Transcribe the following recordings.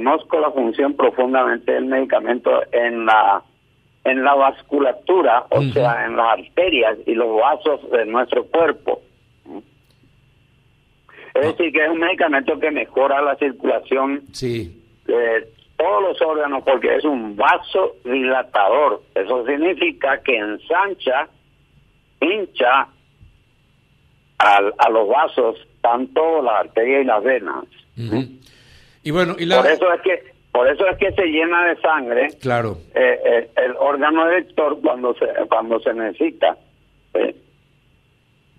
desconozco la función profundamente del medicamento en la en la vasculatura, o sea, en las arterias y los vasos de nuestro cuerpo. Es decir, que es un medicamento que mejora la circulación Sí. de todos los órganos porque es un vasodilatador. Eso significa que ensancha, hincha al- a, los vasos, tanto la arteria y las venas. Ujú. Y bueno, y la... Por eso es que por eso es que se llena de sangre Claro. eh, eh, el órgano erector cuando se cuando se necesita. Eh,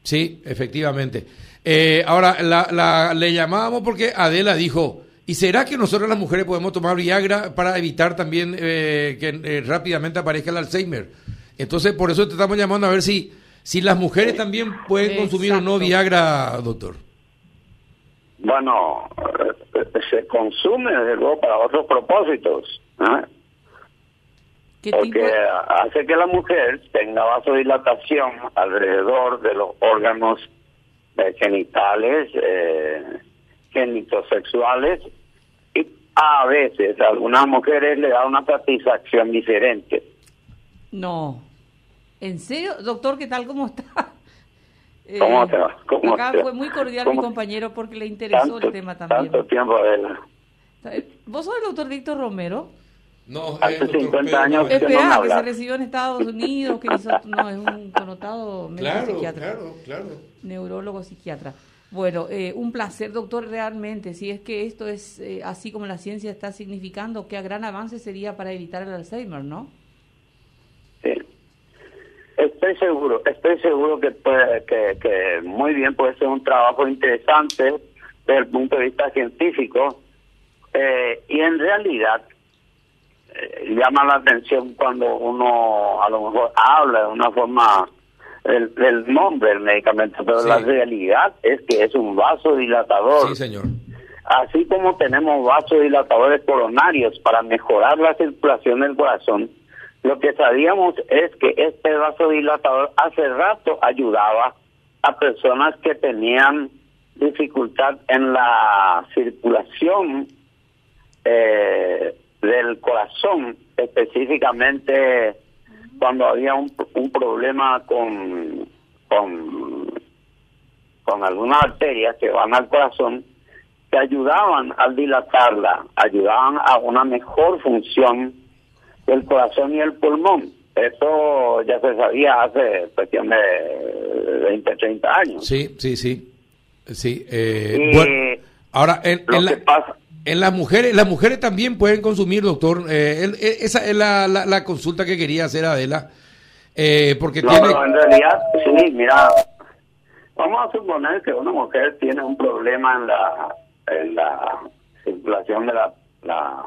Sí, efectivamente. Eh, ahora, la, la- le llamábamos porque Adela dijo, ¿y será que nosotros las mujeres podemos tomar Viagra para evitar también eh, que eh, rápidamente aparezca el Alzheimer? Entonces, por eso te estamos llamando a ver si, si las mujeres también pueden consumir o no. Viagra, doctor. bueno, se consume desde luego para otros propósitos. ¿eh? Porque hace que la mujer tenga vasodilatación alrededor de los órganos eh, genitales, eh, genitosexuales, y a veces a algunas mujeres le da una satisfacción diferente. No. ¿En serio? Doctor, ¿qué tal? ¿Cómo está? Eh, ¿Cómo te va? ¿Cómo acá te va? fue muy cordial mi compañero porque le interesó el tema también. tanto tiempo, Adela. ¿Vos sos el doctor Víctor Romero? No, Hace doctor, 50 pero años que- Espera, no me que se recibió en Estados Unidos, que hizo, no, es un connotado médico Claro, psiquiatra, claro, claro. neurólogo psiquiatra. Bueno, eh, un placer, doctor, realmente. Si es que esto es eh, así como la ciencia está significando, qué gran avance sería para evitar el Alzheimer, ¿no? Estoy seguro, estoy seguro que, puede, que, que muy bien puede ser un trabajo interesante desde el punto de vista científico eh, y en realidad eh, llama la atención cuando uno a lo mejor habla de una forma del, del nombre del medicamento, pero Sí. la realidad es que es un vasodilatador. Sí, señor. Así como tenemos vasodilatadores coronarios para mejorar la circulación del corazón, lo que sabíamos es que este vasodilatador hace rato ayudaba a personas que tenían dificultad en la circulación eh, del corazón, específicamente cuando había un, un problema con, con, con algunas arterias que van al corazón, que ayudaban al dilatarla, ayudaban a una mejor función del corazón y el pulmón. Eso ya se sabía hace cuestión de 20, 30 años. Sí, sí, sí. Sí. eh, Y bueno, ahora, en, lo en la- que pasa, En las mujeres, las mujeres también pueden consumir, doctor. Eh, esa es la, la, la consulta que quería hacer Adela. Eh, porque no, tiene. pero en realidad, sí, mira, vamos a suponer que una mujer tiene un problema en la, en la circulación de la, la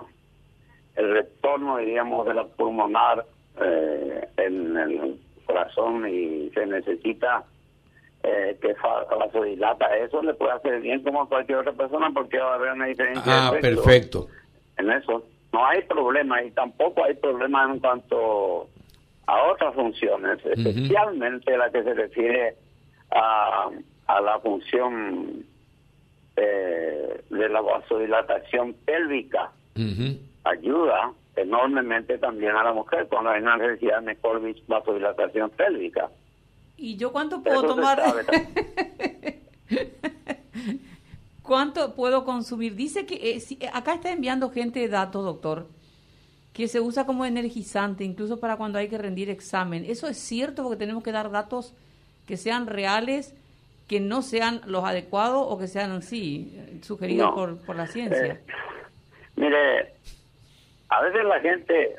el retorno, diríamos, de la pulmonar eh, en el corazón y se necesita eh, que vasodilata. Eso le puede hacer bien como a cualquier otra persona porque va a haber una diferencia. Ah, de perfecto. En eso. No hay problema y tampoco hay problema en cuanto a otras funciones, especialmente la que se refiere a, a la función eh, de la vasodilatación pélvica Ujú. Ayuda enormemente también a la mujer cuando hay una necesidad de mejor vasodilatación pélvica. ¿Y yo cuánto puedo Eso tomar? ¿Cuánto puedo consumir? Dice que eh, si- acá está enviando gente datos, doctor, que se usa como energizante, incluso para cuando hay que rendir examen. ¿Eso es cierto? Porque tenemos que dar datos que sean reales, que no sean los adecuados o que sean así, eh, sugeridos No. por, por la ciencia. Eh, mire, a veces la gente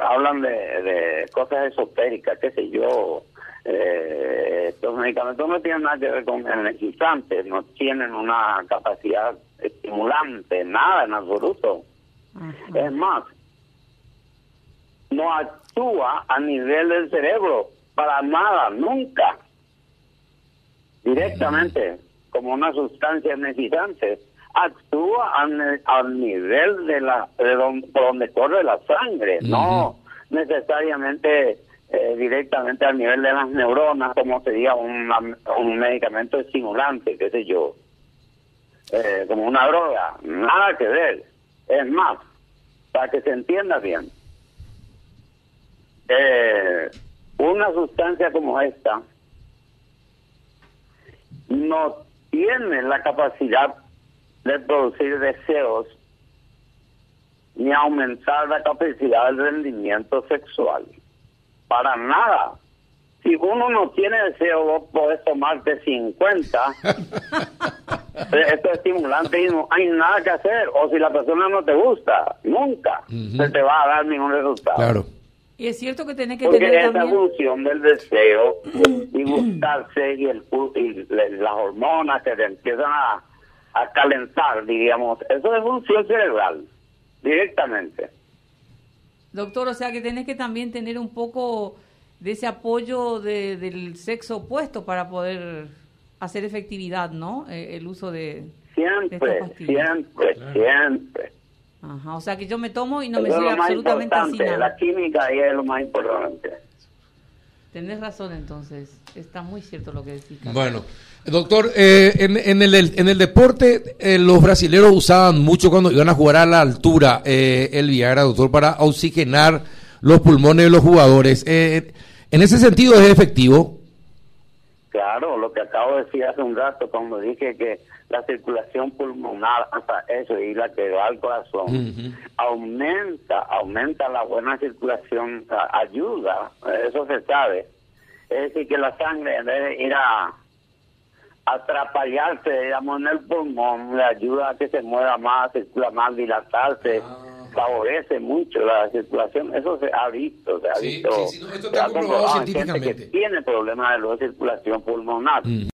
hablan de, de cosas esotéricas, qué sé yo. Eh, estos medicamentos no tienen nada que ver con energizantes, no tienen una capacidad estimulante, nada en absoluto. Ajá. Es más, no actúa a nivel del cerebro, para nada, nunca. Directamente, como una sustancia energizante. Actúa a ne- al nivel de la de donde, por donde corre la sangre, no necesariamente eh, directamente al nivel de las neuronas, como sería una- un medicamento estimulante, qué sé yo, eh, como una droga, nada que ver. Es más, para que se entienda bien, eh, una sustancia como esta no tiene la capacidad de producir deseos ni aumentar la capacidad del rendimiento sexual. Para nada. Si uno no tiene deseo, vos podés tomarte 50. Esto es estimulante y no hay nada que hacer. O si la persona no te gusta, nunca se te va a dar ningún resultado. Claro. Y es cierto que tiene que Porque tener esa también... función del deseo y gustarse y, el, y las hormonas que te empiezan a, a calentar, diríamos, eso es función cerebral, directamente. Doctor, o sea que tenés que también tener un poco de ese apoyo de- del sexo opuesto para poder hacer efectividad, ¿no? Eh, el uso de... de Siempre, siempre, siempre. Ajá, o sea que yo me tomo y no me Eso sirve absolutamente así nada. la química ahí es lo más importante. Tenés razón entonces, está muy cierto lo que decís. Carlos. Bueno, doctor, eh, en, en el, en el deporte eh, los brasileros usaban mucho cuando iban a jugar a la altura eh, el Viagra, doctor, para oxigenar los pulmones de los jugadores. Eh, en ese sentido es efectivo. Claro, lo que acabo de decir hace un rato cuando dije que la circulación pulmonar, sea, eso y la que va al corazón, aumenta, aumenta la buena circulación, ayuda, eso se sabe. Es decir, que la sangre en vez de ir a atrapallarse, digamos, en el pulmón, le ayuda a que se mueva más, circula más, dilatarse, favorece mucho la circulación. Eso se ha visto, se ha Sí, visto. sí, sí, no, esto está comprobado en gente científicamente. que tiene problemas de circulación pulmonar. Mm.